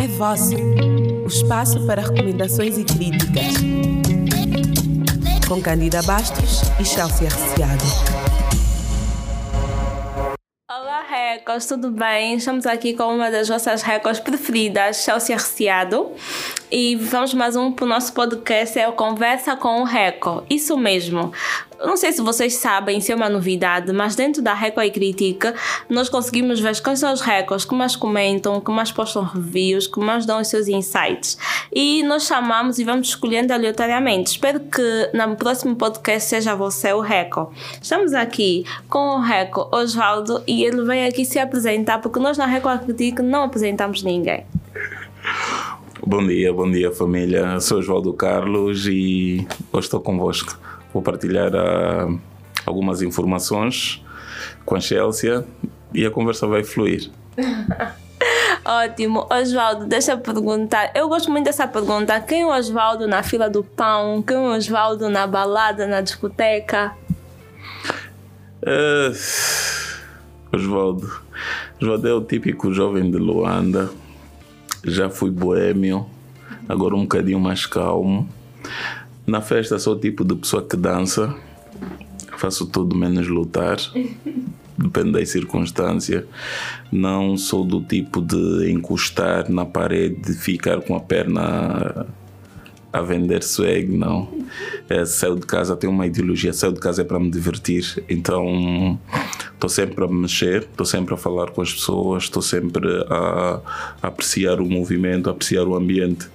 É vosso. O espaço para recomendações e críticas. Com Candida Bastos e Chelsea Arciado. Olá, Recos, tudo bem? Estamos aqui com uma das vossas Recos preferidas, Chelsea Arciado. E vamos mais um para o nosso podcast, é o Conversa com o Reco. Isso mesmo. Não sei se vocês sabem, se é uma novidade, mas dentro da Reco e Critica, nós conseguimos ver quais são os Recos que mais comentam, que mais postam reviews, que mais dão os seus insights. E nós chamamos e vamos escolhendo aleatoriamente. Espero que no próximo podcast seja você o Reco. Estamos aqui com o Reco Osvaldo e ele veio aqui se apresentar, porque nós na Reco e Critica não apresentamos ninguém. Bom dia, bom dia família. Sou Osvaldo Carlos e hoje estou convosco. Vou partilhar uh, algumas informações com a Chelsea e a conversa vai fluir. Ótimo. Osvaldo, deixa eu perguntar. Eu gosto muito dessa pergunta. Quem é o Osvaldo na fila do pão? Quem é o Osvaldo na balada, na discoteca? Uh, Osvaldo. Osvaldo é o típico jovem de Luanda já fui boêmio, agora um bocadinho mais calmo. Na festa sou o tipo de pessoa que dança, faço tudo menos lutar, depende da circunstância. Não sou do tipo de encostar na parede, ficar com a perna a vender swag, não. É, saio de casa, tenho uma ideologia, saio de casa é para me divertir, então estou sempre a mexer, estou sempre a falar com as pessoas, estou sempre a, a apreciar o movimento, a apreciar o ambiente.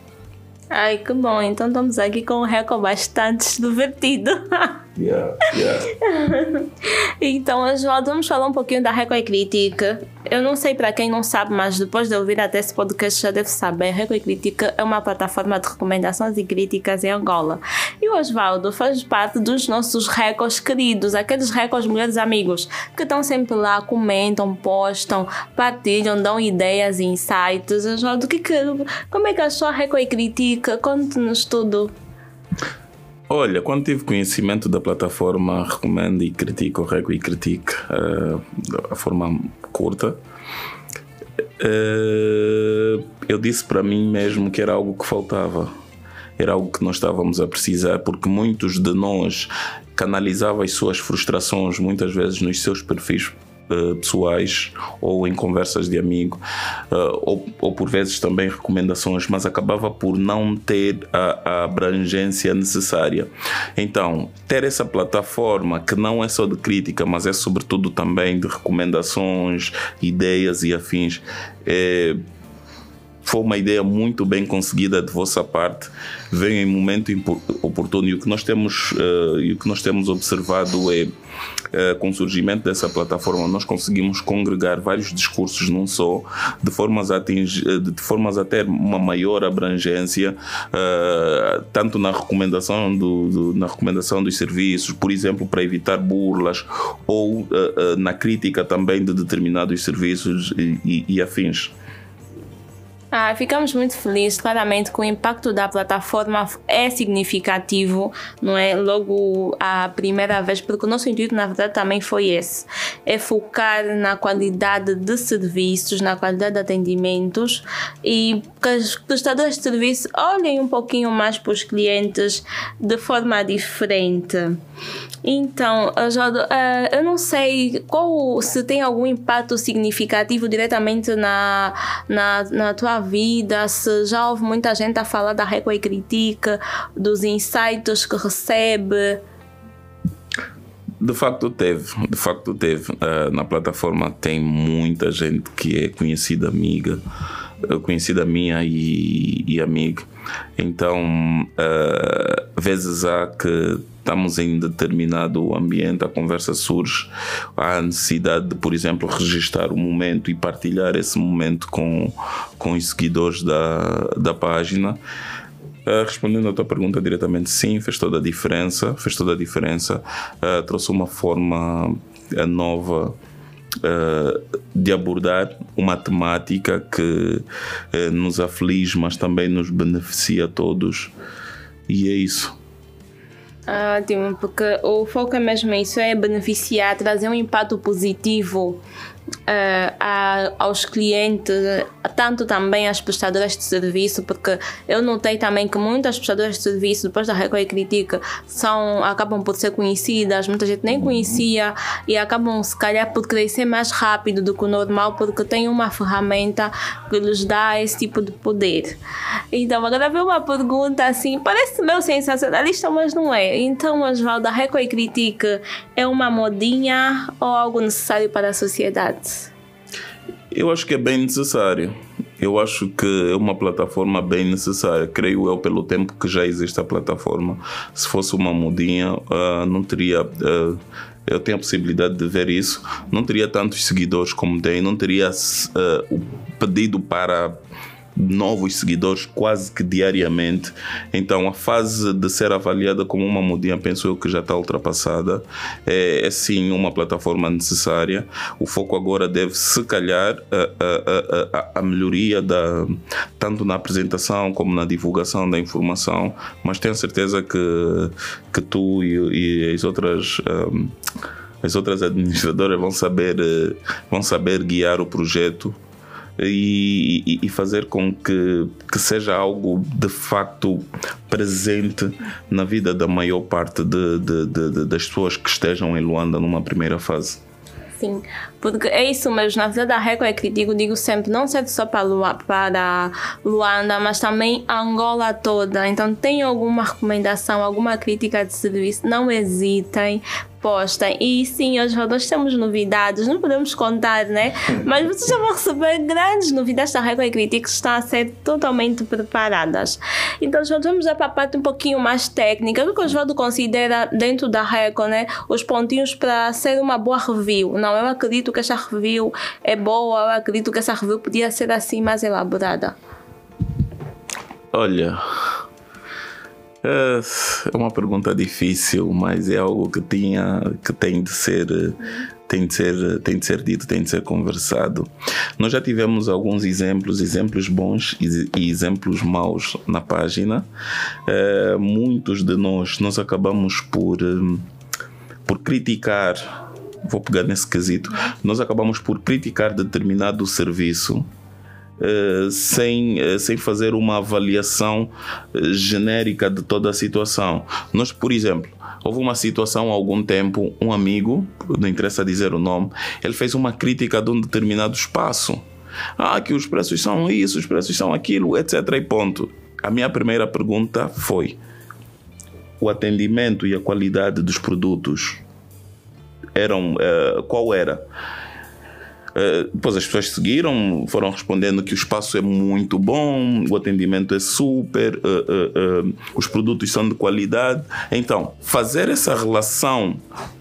Ai, que bom. Então estamos aqui com um recorde bastante divertido. Então, Oswaldo, vamos falar um pouquinho da Record Crítica. Eu não sei para quem não sabe, mas depois de ouvir até esse podcast já deve saber. Record Crítica é uma plataforma de recomendações e críticas em Angola. E o Oswaldo faz parte dos nossos recordes queridos, aqueles recordes mulheres amigos, que estão sempre lá, comentam, postam, partilham, dão ideias e insights. Oswaldo, que, que, como é que achou a Record Crítica? Conte-nos tudo. Olha, quando tive conhecimento da plataforma Recomendo e Critico, Rego e Critique, uh, a forma curta, uh, eu disse para mim mesmo que era algo que faltava. Era algo que nós estávamos a precisar, porque muitos de nós canalizavam as suas frustrações muitas vezes nos seus perfis uh, pessoais ou em conversas de amigo, uh, ou, ou, por vezes também recomendações, mas acabava por não ter a, a, abrangência necessária. Então, ter essa plataforma que não é só de crítica, mas é sobretudo também de recomendações, ideias e afins. É, foi uma ideia muito bem conseguida de vossa parte, vem em momento oportuno e o que nós temos, uh, e o que nós temos observado é com o surgimento dessa plataforma nós conseguimos congregar vários discursos num só, de formas a atingir, eh, de formas a ter uma maior abrangência, uh, tanto na recomendação do, do, na recomendação dos serviços, por exemplo, para evitar burlas ou na crítica também de determinados serviços e, e, e afins. Ah, ficamos muito felizes, claramente, que o impacto da plataforma é significativo, não é? Logo a primeira vez, porque o nosso intuito, na verdade, também foi esse: é focar na qualidade de serviços, na qualidade de atendimentos e que os prestadores de serviço olhem um pouquinho mais para os clientes de forma diferente. Então, Jodo, uh, eu não sei qual se tem algum impacto significativo diretamente na, na, na tua vida, se já houve muita gente a falar da Reco e Critica, dos insights que recebe. De facto teve, de facto teve. Uh, na plataforma tem muita gente que é conhecida amiga, conhecida minha e, e amiga. Então, uh, vezes há que estamos em determinado ambiente, a conversa surge, há a necessidade de, por exemplo, registrar o momento e partilhar esse momento com, com os seguidores da, da página. Uh, respondendo à tua pergunta diretamente, sim, fez toda a diferença, fez toda a diferença, uh, trouxe uma forma uh, nova de abordar uma temática que nos aflige, mas também nos beneficia a todos, e é isso. Ótimo, porque o foco é mesmo isso, é beneficiar, trazer um impacto positivo uh, a, aos clientes, tanto também às prestadoras de serviço, porque eu notei também que muitas prestadoras de serviço, depois da Record Critica, são, acabam por ser conhecidas, muita gente nem conhecia e acabam, se calhar, por crescer mais rápido do que o normal, porque tem uma ferramenta que lhes dá esse tipo de poder. Então, agora veio uma pergunta assim, parece meio sensacionalista, mas não é. Então, Osvaldo, a Record Critica é uma modinha ou algo necessário para a sociedade? Eu acho que é bem necessário. Eu acho que é uma plataforma bem necessária. Creio eu, pelo tempo que já existe a plataforma. Se fosse uma mudinha, uh, não teria. Uh, eu tenho a possibilidade de ver isso. Não teria tantos seguidores como tem, não teria uh, o pedido para novos seguidores quase que diariamente. Então a fase de ser avaliada como uma modinha penso eu que já está ultrapassada. É, é sim uma plataforma necessária. O foco agora deve se calhar a, a, a, a melhoria da, tanto na apresentação como na divulgação da informação, mas tenho certeza que, que tu e, e as outras um, as outras administradoras vão saber vão saber guiar o projeto e, e, fazer com que, que seja algo de facto presente na vida da maior parte de, de, de, das pessoas que estejam em Luanda numa primeira fase. Sim, porque é isso mesmo. Na verdade, a Record é que digo, digo sempre, não serve só para, Lu para Luanda, mas também Angola toda. Então, tem alguma recomendação, alguma crítica de serviço, não hesitem, postem. E sim, hoje nós temos novidades, não podemos contar, né? Mas vocês já vão receber grandes novidades da Record Critic que estão a ser totalmente preparadas. Então, vamos já para a parte um pouquinho mais técnica. O que o Osvaldo considera dentro da Record, né? Os pontinhos para ser uma boa review. Não, eu acredito que essa review é boa, eu acredito que essa review podia ser assim mais elaborada. Olha, é, é uma pergunta difícil, mas é algo que tinha que tem de ser tem de ser tem de ser dito, tem de ser conversado. Nós já tivemos alguns exemplos, exemplos bons e, exemplos maus na página. É, muitos de nós nós acabamos por por criticar vou pegar nesse quesito, nós acabamos por criticar determinado serviço Uh, sem, uh, sem fazer uma avaliação uh, genérica de toda a situação. Nós, por exemplo, houve uma situação há algum tempo, um amigo, não interessa dizer o nome, ele fez uma crítica de um determinado espaço. Ah, que os preços são isso, os preços são aquilo, etc. E ponto. A minha primeira pergunta foi: o atendimento e a qualidade dos produtos eram qual era? Eh, depois as pessoas seguiram, foram respondendo que o espaço é muito bom, o atendimento é super, uh, uh, os produtos são de qualidade. Então, fazer essa relação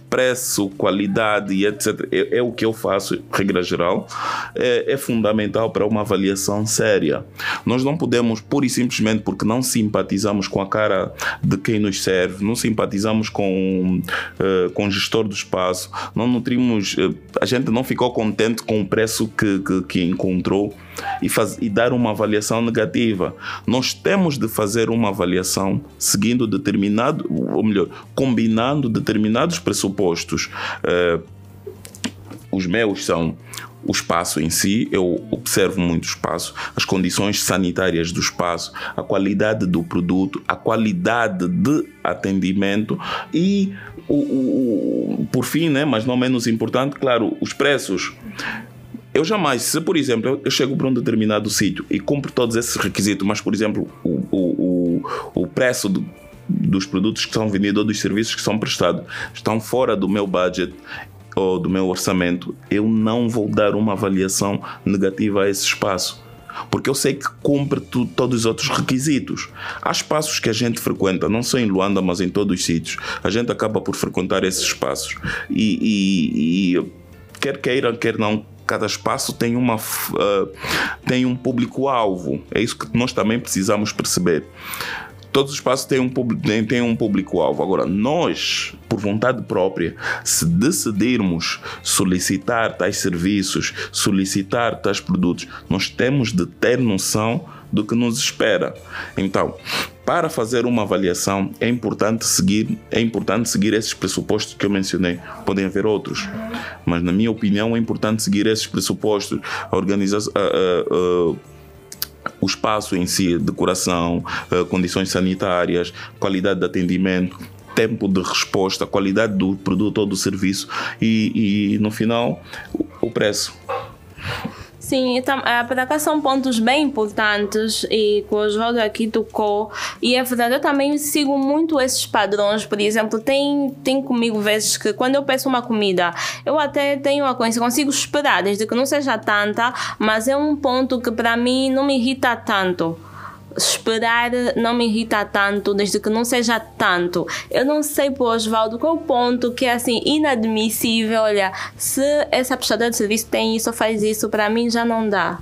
preço, qualidade etc. É, é, o que eu faço, regra geral, é, é, fundamental para uma avaliação séria. Nós não podemos, pura e simplesmente porque não simpatizamos com a cara de quem nos serve, não simpatizamos com, uh, com o gestor do espaço, não nutrimos, uh, a gente não ficou contente com o preço que, que, que encontrou e, faz, e dar uma avaliação negativa. Nós temos de fazer uma avaliação seguindo determinado, ou melhor, combinando determinados pressupostos. Uh, os meus são o espaço em si, eu observo muito o espaço, as condições sanitárias do espaço, a qualidade do produto, a qualidade de atendimento e, o, o, por fim, né, mas não menos importante, claro, os preços. Eu jamais, se por exemplo eu chego para um determinado sítio e cumpro todos esses requisitos, mas por exemplo o, o, o, o preço do, dos produtos que são vendidos ou dos serviços que são prestados estão fora do meu budget ou do meu orçamento, eu não vou dar uma avaliação negativa a esse espaço. Porque eu sei que cumpre tu, todos os outros requisitos. Há espaços que a gente frequenta, não só em Luanda, mas em todos os sítios. A gente acaba por frequentar esses espaços. E, e, e quer queira, quer não, cada espaço tem, uma, uh, tem um público-alvo. É isso que nós também precisamos perceber. Todos os espaços têm um, têm um público-alvo. Agora, nós, por vontade própria, se decidirmos solicitar tais serviços, solicitar tais produtos, nós temos de ter noção do que nos espera. Então, para fazer uma avaliação é importante seguir é importante seguir esses pressupostos que eu mencionei podem haver outros mas na minha opinião é importante seguir esses pressupostos a organização o espaço em si, decoração, condições sanitárias, qualidade de atendimento, tempo de resposta, qualidade do produto ou do serviço e, e no final o preço. Sim, então, para cá são pontos bem importantes e que o Oswaldo aqui tocou. E é verdade, eu também sigo muito esses padrões. Por exemplo, tem, tem comigo vezes que quando eu peço uma comida, eu até tenho a coisa, consigo esperar, desde que não seja tanta, mas é um ponto que para mim não me irrita tanto esperar não me irrita tanto, desde que não seja tanto. Eu não sei, por Oswaldo, qual o ponto que é assim inadmissível. Olha, se essa prestadora de serviço tem isso ou faz isso, para mim já não dá.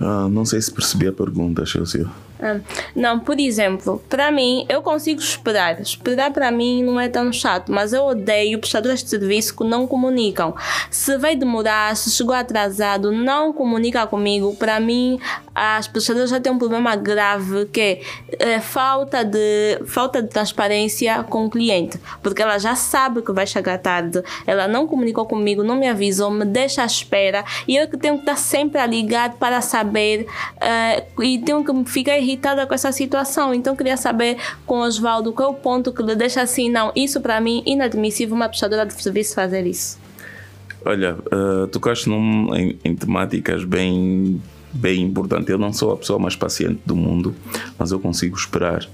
Ah, não sei se percebi a pergunta, Chelsea. Ah, não, por exemplo, para mim, eu consigo esperar. Esperar para mim não é tão chato, mas eu odeio prestadores de serviço que não comunicam. Se vai demorar, se chegou atrasado, não comunica comigo. Para mim, as prestadoras já têm um problema grave que é, é falta, de, falta de transparência com o cliente, porque ela já sabe que vai chegar tarde, ela não comunicou comigo, não me avisou, me deixa à espera e eu que tenho que estar sempre a ligar para saber uh, e tenho que ficar irritada com essa situação. Então queria saber com Oswaldo qual é o ponto que lhe deixa assim, não, isso para mim inadmissível uma prestadora de serviço fazer isso. Olha, uh, tocaste num, em, em temáticas bem bem importante. Eu não sou a pessoa mais paciente do mundo, mas eu consigo esperar.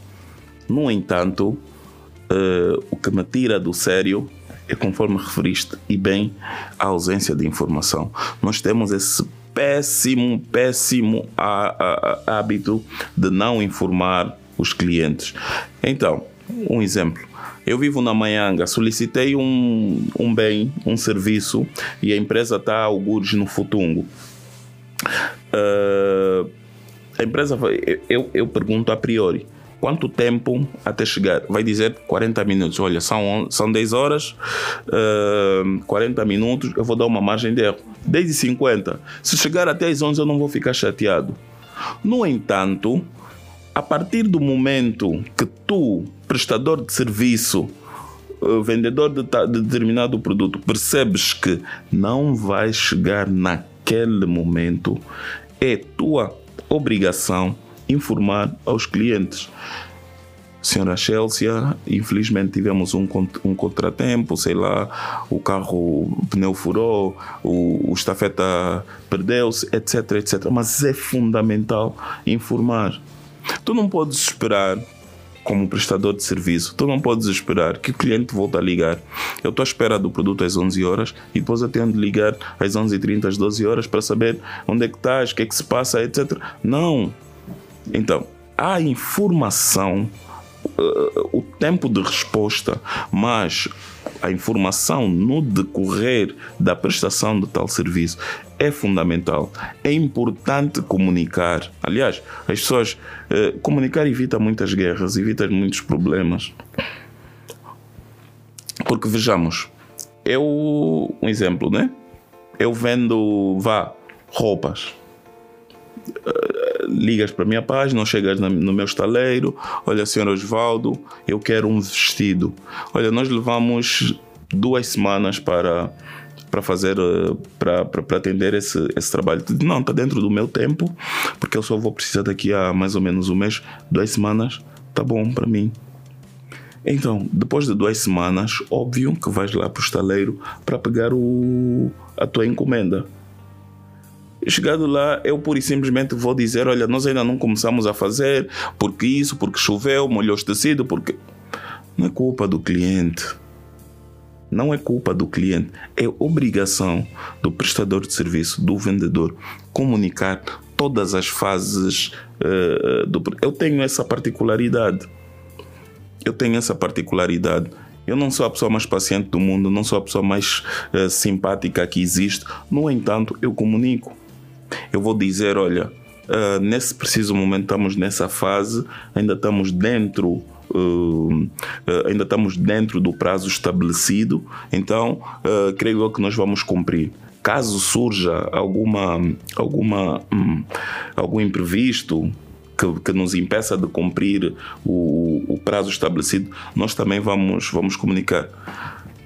No entanto, uh, o que me tira do sério é conforme referiste, e bem, a ausência de informação. Nós temos esse péssimo, péssimo hábito de não informar os clientes. Então, um exemplo. Eu vivo na Manhanga, solicitei um, um bem, um serviço e a empresa está a algures no Futungo. Uh, a empresa eu, eu pergunto a priori quanto tempo até chegar? Vai dizer 40 minutos. Olha, são, são 10 horas, uh, 40 minutos, eu vou dar uma margem de erro. 10 e 50. Se chegar até as 11, eu não vou ficar chateado. No entanto, a partir do momento que tu, prestador de serviço, vendedor de, de determinado produto, percebes que não vai chegar naquele momento, é tua obrigação informar aos clientes. Senhora Chelsea, infelizmente tivemos um, um contratempo, sei lá, o carro, o pneu furou, o, o estafeta perdeu-se, etc, etc. Mas é fundamental informar. Tu não podes esperar como prestador de serviço, tu não podes esperar que o cliente volte a ligar. Eu estou à espera do produto às 11 horas e depois eu tenho de ligar às 11h30, às 12 horas para saber onde é que estás, o que é que se passa, etc. Não. Então, a informação, uh, o tempo de resposta, mas a informação no decorrer da prestação de tal serviço é fundamental. É importante comunicar. Aliás, as pessoas. Uh, comunicar evita muitas guerras, evita muitos problemas. Porque vejamos, eu. Um exemplo, né? Eu vendo, vá, roupas ligas para a minha página, chegas no meu estaleiro, olha, senhor Osvaldo, eu quero um vestido. Olha, nós levamos duas semanas para para fazer eh, para, atender esse, esse trabalho. Não está dentro do meu tempo porque eu só vou precisar daqui a mais ou menos um mês duas semanas tá bom para mim. Então depois de duas semanas óbvio que vais lá para o estaleiro para pegar o a tua encomenda Chegado lá, eu pura e simplesmente vou dizer: olha, nós ainda não começamos a fazer, porque isso, porque choveu, molhou o tecido, porque. Não é culpa do cliente. Não é culpa do cliente. É obrigação do prestador de serviço, do vendedor, comunicar todas as fases uh, do. Eu tenho essa particularidade. Eu tenho essa particularidade. Eu não sou a pessoa mais paciente do mundo, não sou a pessoa mais uh, simpática que existe. No entanto, eu comunico eu vou dizer: olha, uh, nesse preciso momento estamos nessa fase, ainda estamos dentro. Uh, uh, ainda estamos dentro do prazo estabelecido, então creio que nós vamos cumprir caso surja alguma alguma hum, algum imprevisto que, que, nos impeça de cumprir o, o, prazo estabelecido, nós também vamos, vamos comunicar.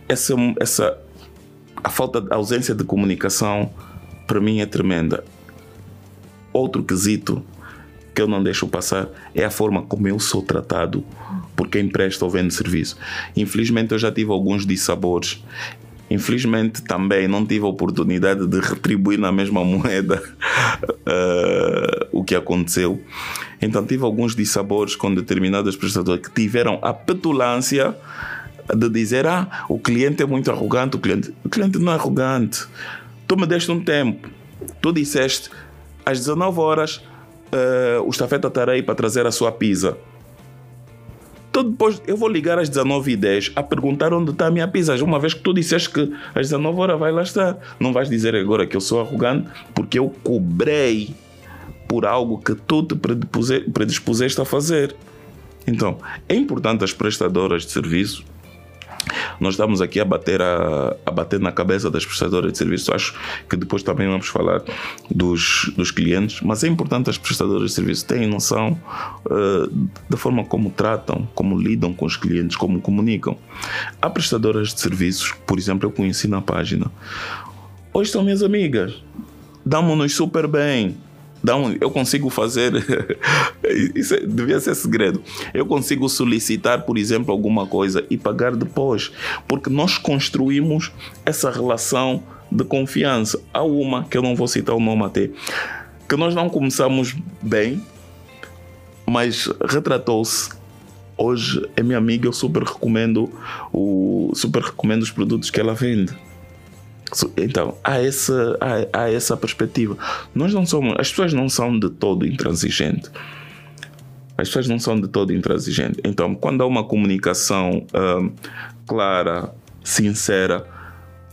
Essa, essa, a falta, a ausência de comunicação, para mim é tremenda. Outro quesito que eu não deixo passar é a forma como eu sou tratado por quem presta ou vende serviço. Infelizmente, eu já tive alguns dissabores Infelizmente também não tive a oportunidade de retribuir na mesma moeda uh, o que aconteceu. Então tive alguns dissabores com determinadas prestadoras que tiveram a petulância de dizer ah, o cliente é muito arrogante, o cliente, o cliente não é arrogante. Tu me deste um tempo, tu disseste às 19 horas uh, o estafeta aí para trazer a sua pizza. Então depois eu vou ligar às 19h10 a perguntar onde está a minha pizza. Uma vez que tu disseste que às 19 horas vai lá estar. Não vais dizer agora que eu sou arrogante porque eu cobrei por algo que tu te predispuseste a fazer. Então, é importante as prestadoras de serviço nós estamos aqui a bater, a, a bater na cabeça das prestadoras de serviços. Acho que depois também vamos falar dos, dos clientes, mas é importante as prestadoras de serviços terem noção uh, da forma como tratam, como lidam com os clientes, como comunicam. Há prestadoras de serviços, por exemplo, eu conheci na página. Hoje são minhas amigas, damos-nos super bem, um, eu consigo fazer. isso é, devia ser segredo. Eu consigo solicitar, por exemplo, alguma coisa e pagar depois. Porque nós construímos essa relação de confiança. Há uma, que eu não vou citar o nome até, que nós não começamos bem, mas retratou-se hoje é minha amiga, eu super recomendo o super recomendo os produtos que ela vende. Então, há essa, há, há, essa perspectiva. Nós não somos, as pessoas não são de todo intransigentes. As pessoas não são de todo intransigentes. Então, quando há uma comunicação uh, clara, sincera,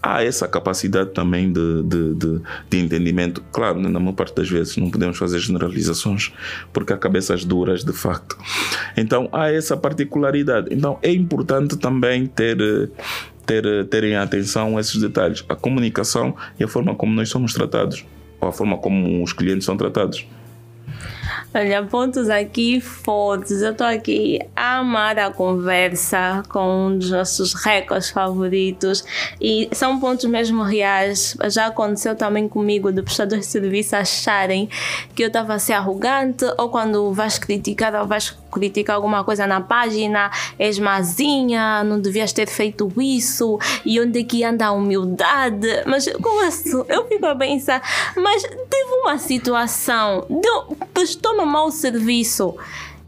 há essa capacidade também de, de, de, de, entendimento. Claro, na maior parte das vezes não podemos fazer generalizações porque há cabeças duras de facto. Então há essa particularidade. Então é importante também ter ter, terem atenção a esses detalhes, a comunicação e a forma como nós somos tratados, ou a forma como os clientes são tratados. Olha, pontos aqui fortes. Eu estou aqui a amar a conversa com um dos nossos recordes favoritos e são pontos mesmo reais. Já aconteceu também comigo de prestadores de serviço acharem que eu estava a ser arrogante ou quando vais criticar ou vais criticar alguma coisa na página, és mazinha, não devias ter feito isso, e onde é que anda a humildade? Mas como assim? Eu fico a pensar, mas teve uma situação, prestou-me mau serviço,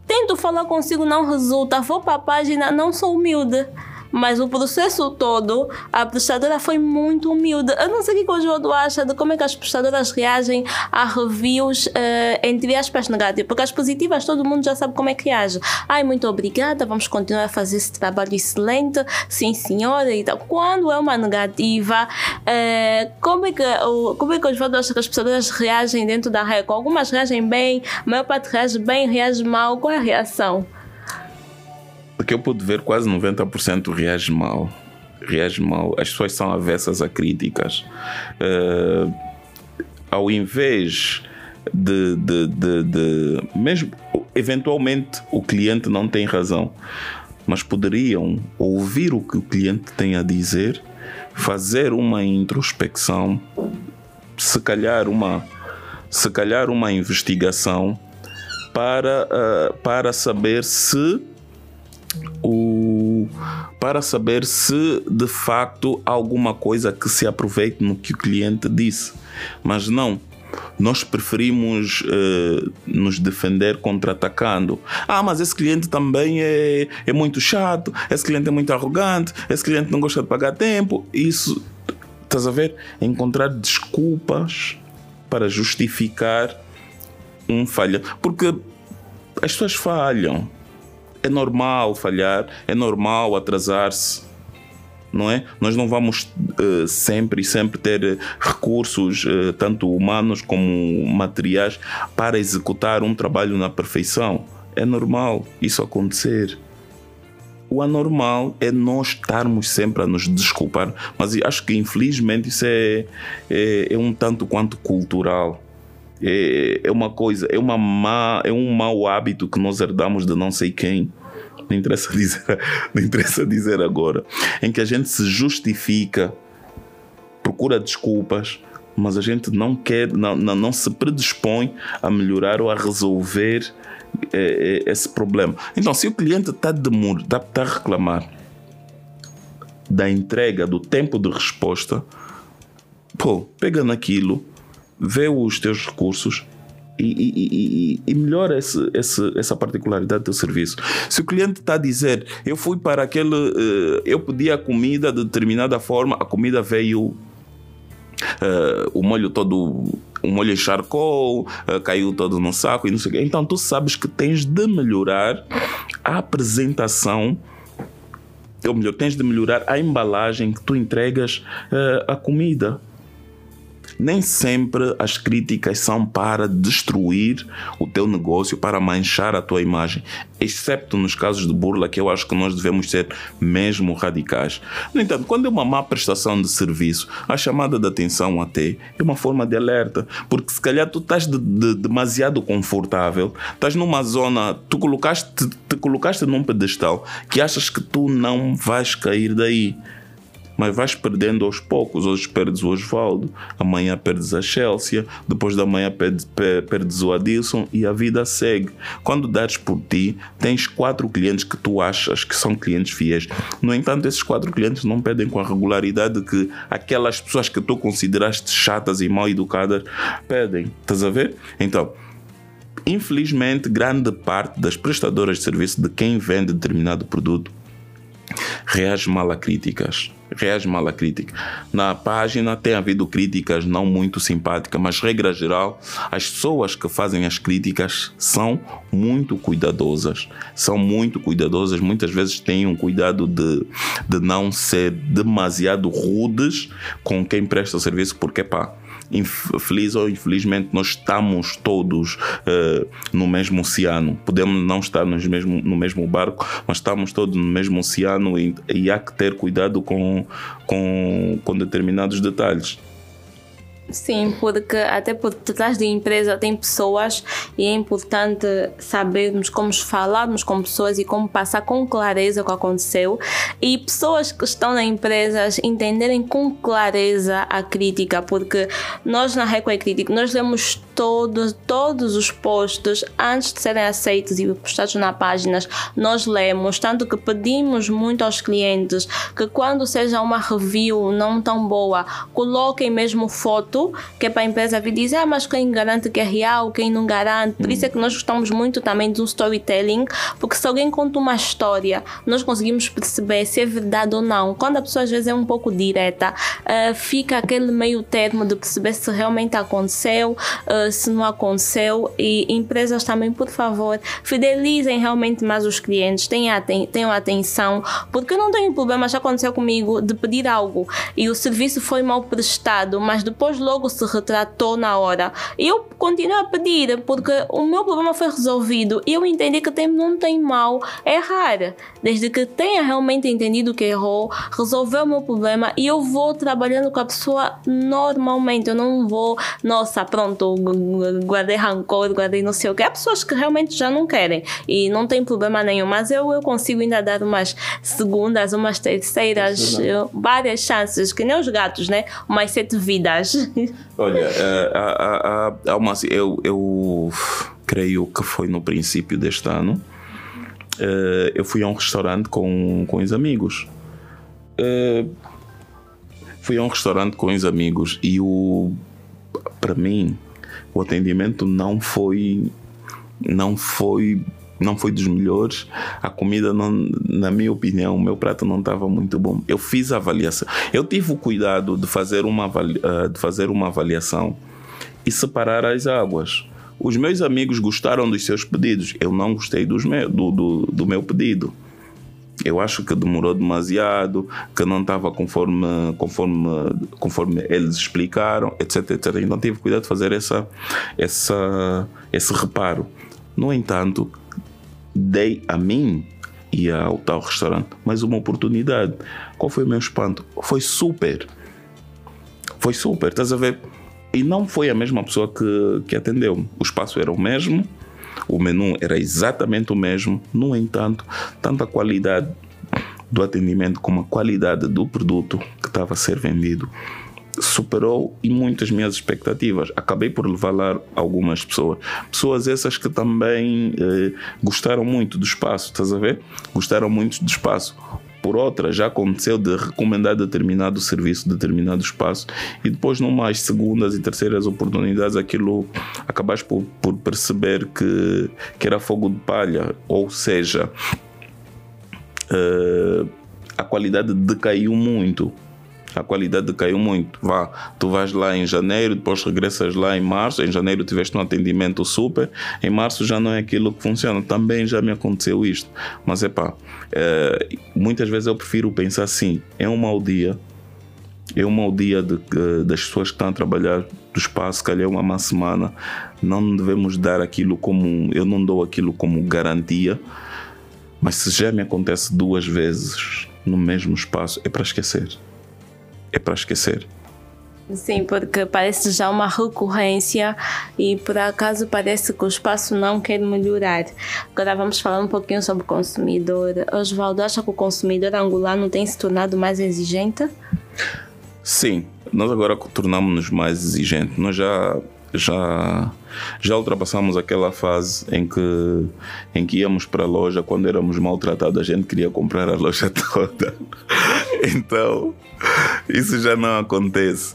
tento falar consigo, não resulta, vou para a página, não sou humilde mas o processo todo, a prestadora foi muito humilde. Eu não sei o que o João acha de como é que as prestadoras reagem a reviews, uh, entre aspas, negativas, porque as positivas todo mundo já sabe como é que reage. Ai, muito obrigada, vamos continuar a fazer esse trabalho excelente, sim senhora e tal. Quando é uma negativa, uh, como, é que, como é que os acham que as prestadoras reagem dentro da rede? Algumas reagem bem, a maior parte reage bem, reage mal. Qual é a reação? Porque eu pude ver quase 90% reage mal. Reage mal. As pessoas são avessas a críticas. Uh, ao invés de, de, de, de, Mesmo. Eventualmente o cliente não tem razão. Mas poderiam ouvir o que o cliente tem a dizer, fazer uma introspecção, se calhar uma, se calhar uma investigação para, uh, para saber se o, para saber se de facto há alguma coisa que se aproveite no que o cliente disse. Mas não, nós preferimos uh, nos defender contra-atacando. Ah, mas esse cliente também é, é muito chato, esse cliente é muito arrogante, esse cliente não gosta de pagar tempo. Isso, estás a ver? Encontrar desculpas para justificar um falha. Porque as pessoas falham é normal falhar, é normal atrasar-se. Não é? Nós não vamos uh, sempre sempre ter recursos, uh, tanto humanos como materiais, para executar um trabalho na perfeição. É normal isso acontecer. O anormal é nós estarmos sempre a nos desculpar, mas acho que infelizmente isso é, é, é um tanto quanto cultural é, é uma coisa, é, uma má, é um mau hábito que nós herdamos de não sei quem. Não interessa dizer, não interessa dizer agora. Em que a gente se justifica, procura desculpas, mas a gente não quer, não, não, não se predispõe a melhorar ou a resolver é, é, esse problema. Então, se o cliente está tá, tá a reclamar da entrega, do tempo de resposta, pô, pega naquilo, vê os teus recursos e, e, e, e melhora esse, esse, essa particularidade do teu serviço. Se o cliente está a dizer, eu fui para aquele, uh, eu pedi a comida de determinada forma, a comida veio, uh, o molho todo o molho encharcou, uh, caiu todo no saco e não sei o quê. Então tu sabes que tens de melhorar a apresentação ou melhor, tens de melhorar a embalagem que tu entregas uh, a comida nem sempre as críticas são para destruir o teu negócio, para manchar a tua imagem, excepto nos casos de burla, que eu acho que nós devemos ser mesmo radicais. No entanto, quando é uma má prestação de serviço, a chamada de atenção até é uma forma de alerta, porque se calhar tu estás de, de, demasiado confortável, estás numa zona, tu colocaste, te colocaste num pedestal que achas que tu não vais cair daí mas vais perdendo aos poucos. Hoje perdes o Osvaldo, amanhã perdes a Chelsea, depois da manhã perdes, perdes o Adilson e a vida segue. Quando dares por ti, tens quatro clientes que tu achas que são clientes fiéis. No entanto, esses quatro clientes não pedem com a regularidade que aquelas pessoas que tu consideraste chatas e mal educadas pedem. Estás a ver? Então, infelizmente, grande parte das prestadoras de serviço de quem vende determinado produto reage mal a críticas reage mal à crítica. Na página tem havido críticas não muito simpáticas, mas regra geral, as pessoas que fazem as críticas são muito cuidadosas. São muito cuidadosas, muitas vezes têm um cuidado de, de não ser demasiado rudes com quem presta o serviço, porque pá, infeliz ou infelizmente, nós estamos todos uh, no mesmo oceano. Podemos não estar no mesmo, no mesmo barco, mas estamos todos no mesmo oceano e, e há que ter cuidado com, com, com determinados detalhes. Sim, porque até por trás da empresa tem pessoas e é importante sabermos como falarmos com pessoas e como passar com clareza o que aconteceu. E pessoas que estão na empresa entenderem com clareza a crítica, porque nós na Record Crítico nós lemos todos, todos os posts antes de serem aceitos e postados na página, nós lemos, tanto que pedimos muito aos clientes que quando seja uma review não tão boa, coloquem mesmo foto, que é para a empresa vir dizer, ah, mas quem garante que é real, quem não garante. Por isso é que nós gostamos muito também do storytelling, porque se alguém conta uma história, nós conseguimos perceber se é verdade ou não. Quando a pessoa às vezes é um pouco direta, uh, fica aquele meio termo de perceber se realmente aconteceu, uh, se não aconteceu. E empresas também, por favor, fidelizem realmente mais os clientes, tenham, aten tenham atenção, porque eu não tenho problema, já aconteceu comigo, de pedir algo e o serviço foi mal prestado, mas depois logo se retratou na hora. E eu continuo a pedir, porque o meu problema foi resolvido e eu entendi que tem, não tem mal errar, desde que tenha realmente entendido que errou, resolveu o meu problema e eu vou trabalhando com a pessoa normalmente. Eu não vou, nossa, pronto, guardei rancor, guardei não sei o que. Há pessoas que realmente já não querem e não tem problema nenhum, mas eu, eu consigo ainda dar umas segundas, umas terceiras, eu, várias chances, que nem os gatos, né? Umas sete vidas. Olha, eh, há, há, há uma, eu, eu creio que foi no princípio deste ano. Uh, eu fui a um restaurante com, com os amigos. Uh, fui a um restaurante com os amigos e o para mim o atendimento não foi não foi não foi dos melhores. A comida, não, na minha opinião, o meu prato não estava muito bom. Eu fiz a avaliação. Eu tive o cuidado de fazer uma, ah, de fazer uma avaliação e separar as águas. Os meus amigos gostaram dos seus pedidos. Eu não gostei dos do, do, do meu pedido. Eu acho que demorou demasiado, que não estava conforme, conforme, conforme eles explicaram, etc, etc. Então tive cuidado de fazer essa, essa, esse reparo. No entanto, dei a mim e ao tal restaurante mais uma oportunidade. Qual foi o meu espanto? Foi super. Foi super, estás a ver? e não foi a mesma pessoa que, que atendeu. O espaço era o mesmo, o menu era exatamente o mesmo, no entanto, tanto a qualidade do atendimento como a qualidade do produto que estava a ser vendido superou e muitas minhas expectativas. Acabei por levar lá algumas pessoas. Pessoas essas que também eh, gostaram muito do espaço, estás a ver? Gostaram muito do espaço. Por outra, já aconteceu de recomendar determinado serviço, determinado espaço, e depois, numas segundas e terceiras oportunidades, aquilo acabaste por, por perceber que, que era fogo de palha, ou seja, uh, a qualidade decaiu muito a qualidade caiu muito. Vá, tu vais lá em janeiro, depois regressas lá em março. Em janeiro tiveste um atendimento super, em março já não é aquilo que funciona. Também já me aconteceu isto. Mas é pá, é, muitas vezes eu prefiro pensar assim: é um mau dia, é um mau dia de, das pessoas que estão a trabalhar do espaço, calhar uma má semana. Não devemos dar aquilo como. Eu não dou aquilo como garantia. Mas se já me acontece duas vezes no mesmo espaço, é para esquecer é para esquecer. Sim, porque parece já uma recorrência e por acaso parece que o espaço não quer melhorar. Agora vamos falar um pouquinho sobre o consumidor. Oswaldo, acha que o consumidor angolano tem se tornado mais exigente? Sim, nós agora tornamos-nos mais exigentes. Nós já já já ultrapassamos aquela fase em que em que íamos para a loja quando éramos maltratados a gente queria comprar a loja toda. Então isso já não acontece.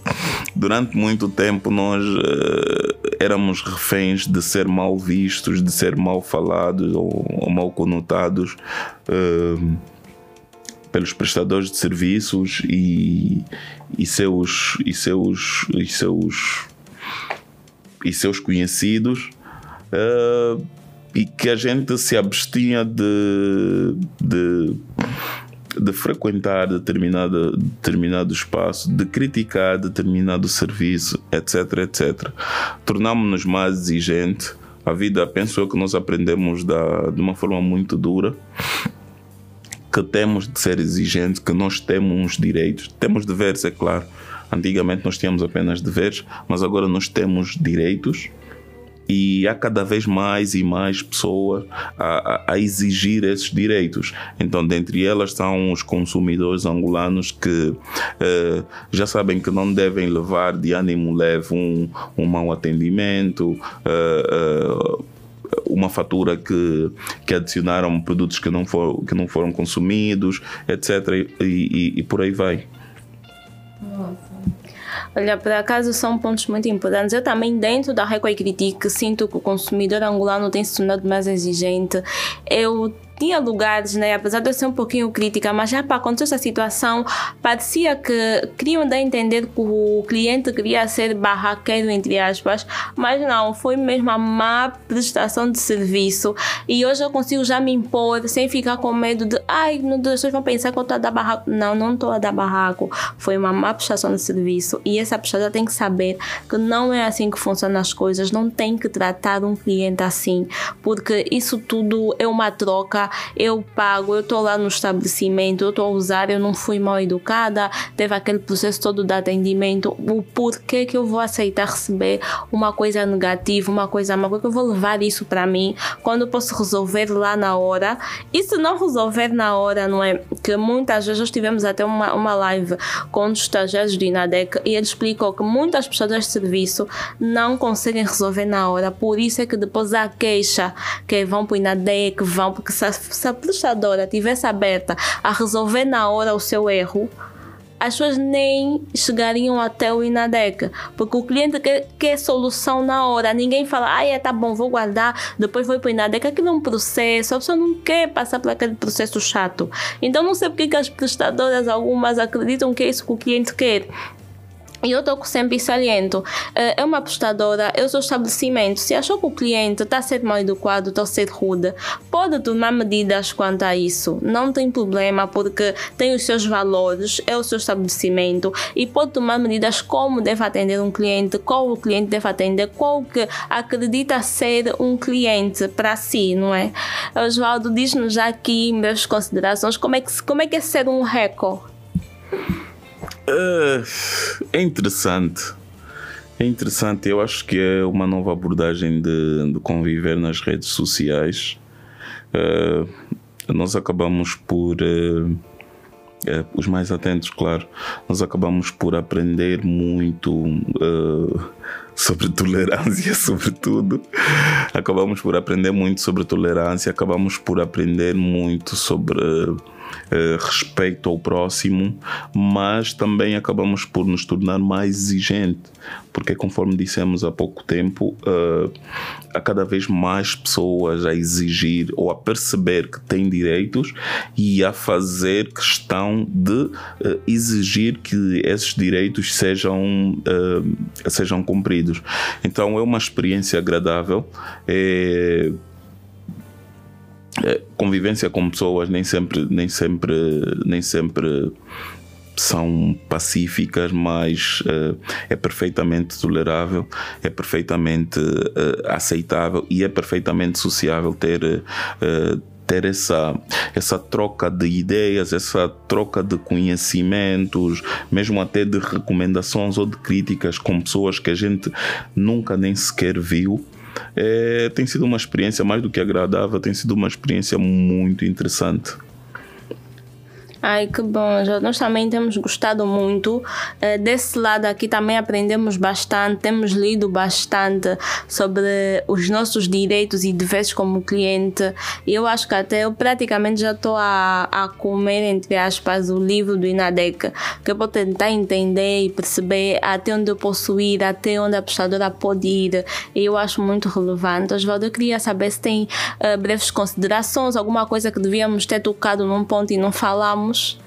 Durante muito tempo nós uh, éramos reféns de ser mal vistos de ser mal falados ou, ou mal conotados uh, pelos prestadores de serviços e, e seus e seus e seus e seus conhecidos uh, e que a gente se abstinha de, de, de frequentar determinado, determinado espaço, de criticar determinado serviço, etc, etc. Tornámos-nos mais exigentes. A vida, penso eu que nós aprendemos da, de uma forma muito dura que temos de ser exigentes, que nós temos direitos, temos deveres, é claro, Antigamente nós tínhamos apenas deveres, mas agora nós temos direitos e há cada vez mais e mais pessoas a, a, a, exigir esses direitos. Então, dentre elas estão os consumidores angolanos que uh, já sabem que não devem levar de ânimo leve um, um mau atendimento. Uh, uh, uma fatura que, que adicionaram produtos que não, for, que não foram consumidos, etc. E, e, e por aí vai. Olha, por acaso são pontos muito importantes. Eu também, dentro da Record Critique, sinto que o consumidor angolano tem se tornado mais exigente. Eu tinha lugares, né, apesar de eu ser um pouquinho crítica, mas já para acontecer essa situação, parecia que queriam dar a entender que o cliente queria ser barraqueiro, entre aspas, mas não, foi mesmo a má prestação de serviço. E hoje eu consigo já me impor sem ficar com medo de, ai, as pessoas vão pensar que eu estou a dar barraco. Não, não estou a dar barraco. Foi uma má prestação de serviço. E essa pessoa tem que saber que não é assim que funcionam as coisas, não tem que tratar um cliente assim, porque isso tudo é uma troca eu pago, eu estou lá no estabelecimento, eu estou a usar, eu não fui mal educada, teve aquele processo todo de atendimento, o porquê que eu vou aceitar receber uma coisa negativa, uma coisa má, porque eu vou levar isso para mim, quando eu posso resolver lá na hora, e se não resolver na hora, não é? Que muitas vezes nós tivemos até uma, uma live com os estagiários do INADEC e ele explicou que muitas prestadoras de serviço não conseguem resolver na hora, por isso é que depois há queixa que vão para o INADEC, vão, porque se se a prestadora tivesse aberta a resolver na hora o seu erro, as pessoas nem chegariam até o INADEC, porque o cliente quer, quer solução na hora. Ninguém fala, ah, é, tá bom, vou guardar, depois vou para o INADEC. Aquilo é um processo, a pessoa não quer passar por aquele processo chato. Então, não sei porque que as prestadoras, algumas, acreditam que é isso que o cliente quer. E eu estou sempre saliento. Eh, é uma apostadora, eu sou estabelecimento. Se achou que o cliente está a ser mal educado, está a ser rude, pode tomar medidas quanto a isso. Não tem problema, porque tem os seus valores, é o seu estabelecimento e pode tomar medidas como deve atender um cliente, qual o cliente deve atender, qual que acredita ser um cliente para si, não é? Oswaldo, diz-nos aqui, minhas considerações, como é que, como é, que é ser um recorde? Uh, é interessante. É interessante, eu acho que é uma nova abordagem de, de conviver nas redes sociais. Uh, nós acabamos por. Uh, uh, os mais atentos, claro, nós acabamos por aprender muito sobre tolerância, sobretudo. Acabamos por aprender muito sobre tolerância, acabamos por aprender muito sobre respeito ao próximo, mas também acabamos por nos tornar mais exigentes, porque conforme dissemos há pouco tempo, uh, há cada vez mais pessoas a exigir ou a perceber que têm direitos e a fazer questão de uh, exigir que esses direitos sejam, sejam cumpridos. Então é uma experiência agradável. É, convivência com pessoas nem sempre nem sempre nem sempre são pacíficas, mas uh, é perfeitamente tolerável, é perfeitamente uh, aceitável e é perfeitamente sociável ter uh, ter essa, essa troca de ideias, essa troca de conhecimentos, mesmo até de recomendações ou de críticas com pessoas que a gente nunca nem sequer viu é, tem sido uma experiência mais do que agradável, tem sido uma experiência muito interessante. Ai, que bom. Nós também temos gostado muito. Eh, desse lado aqui também aprendemos bastante, temos lido bastante sobre os nossos direitos e deveres como cliente. Eu acho que até eu praticamente já estou a, a comer, entre aspas, o livro do Inadec, que eu vou tentar entender e perceber até onde eu posso ir, até onde a prestadora pode ir. Eu acho muito relevante. Osvaldo, eu queria saber se tem uh, breves considerações, alguma coisa que devíamos ter tocado num ponto e não falamos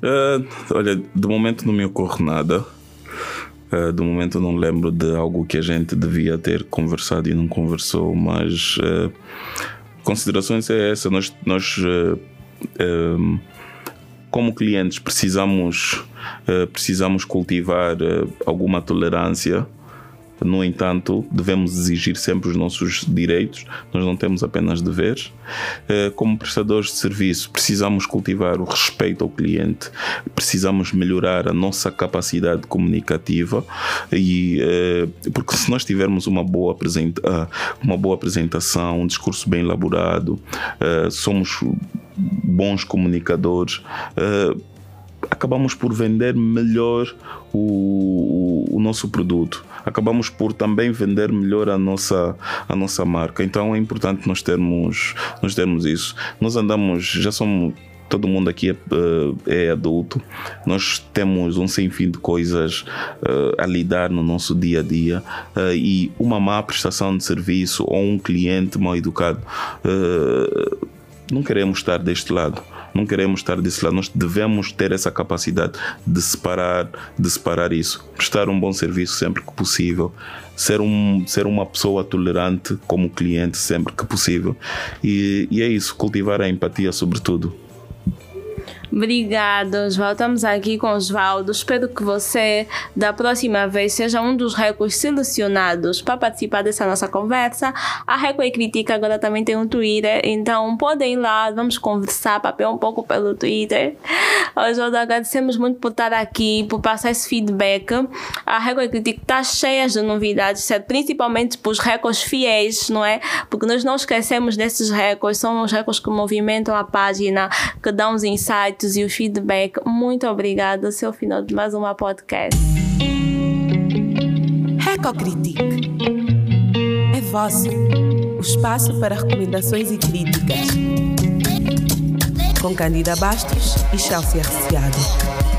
Uh, olha, de momento não me ocorre nada. Uh, de momento não lembro de algo que a gente devia ter conversado e não conversou, mas uh, considerações é essa. Nós, nós como clientes, precisamos, precisamos cultivar alguma tolerância no entanto, devemos exigir sempre os nossos direitos, nós não temos apenas deveres. Eh, como prestadores de serviço, precisamos cultivar o respeito ao cliente, precisamos melhorar a nossa capacidade comunicativa, e, eh, porque se nós tivermos uma boa, ah, uma boa apresentação, um discurso bem elaborado, eh, somos bons comunicadores acabamos por vender melhor o, o, o, nosso produto. Acabamos por também vender melhor a nossa, a nossa marca. Então é importante nós termos, nós termos isso. Nós andamos, já somos todo mundo aqui é, eh, é, adulto, nós temos um sem fim de coisas uh, a lidar no nosso dia a dia uh, e uma má prestação de serviço ou um cliente mal educado, uh, não queremos estar deste lado não queremos estar desse lado. Nós devemos ter essa capacidade de separar, de separar isso, prestar um bom serviço sempre que possível, ser, um, ser uma pessoa tolerante como cliente sempre que possível. E, e é isso, cultivar a empatia sobretudo. Obrigada, Voltamos aqui com Osvaldo. Espero que você, da próxima vez, seja um dos recos selecionados para participar dessa nossa conversa. A Reco e Critica agora também tem um Twitter, então podem ir lá, vamos conversar, papel um pouco pelo Twitter. Osvaldo, agradecemos muito por estar aqui, por passar esse feedback. A Reco e Critica está cheia de novidades, principalmente para os recos fiéis, não é? Porque nós não esquecemos desses recos, são os recos que movimentam a página, que dão os insights e o feedback. Muito obrigada. O final de mais uma podcast. Recocritique. É vosso. O espaço para recomendações e críticas. Com Candida Bastos e Chelsea Arciado.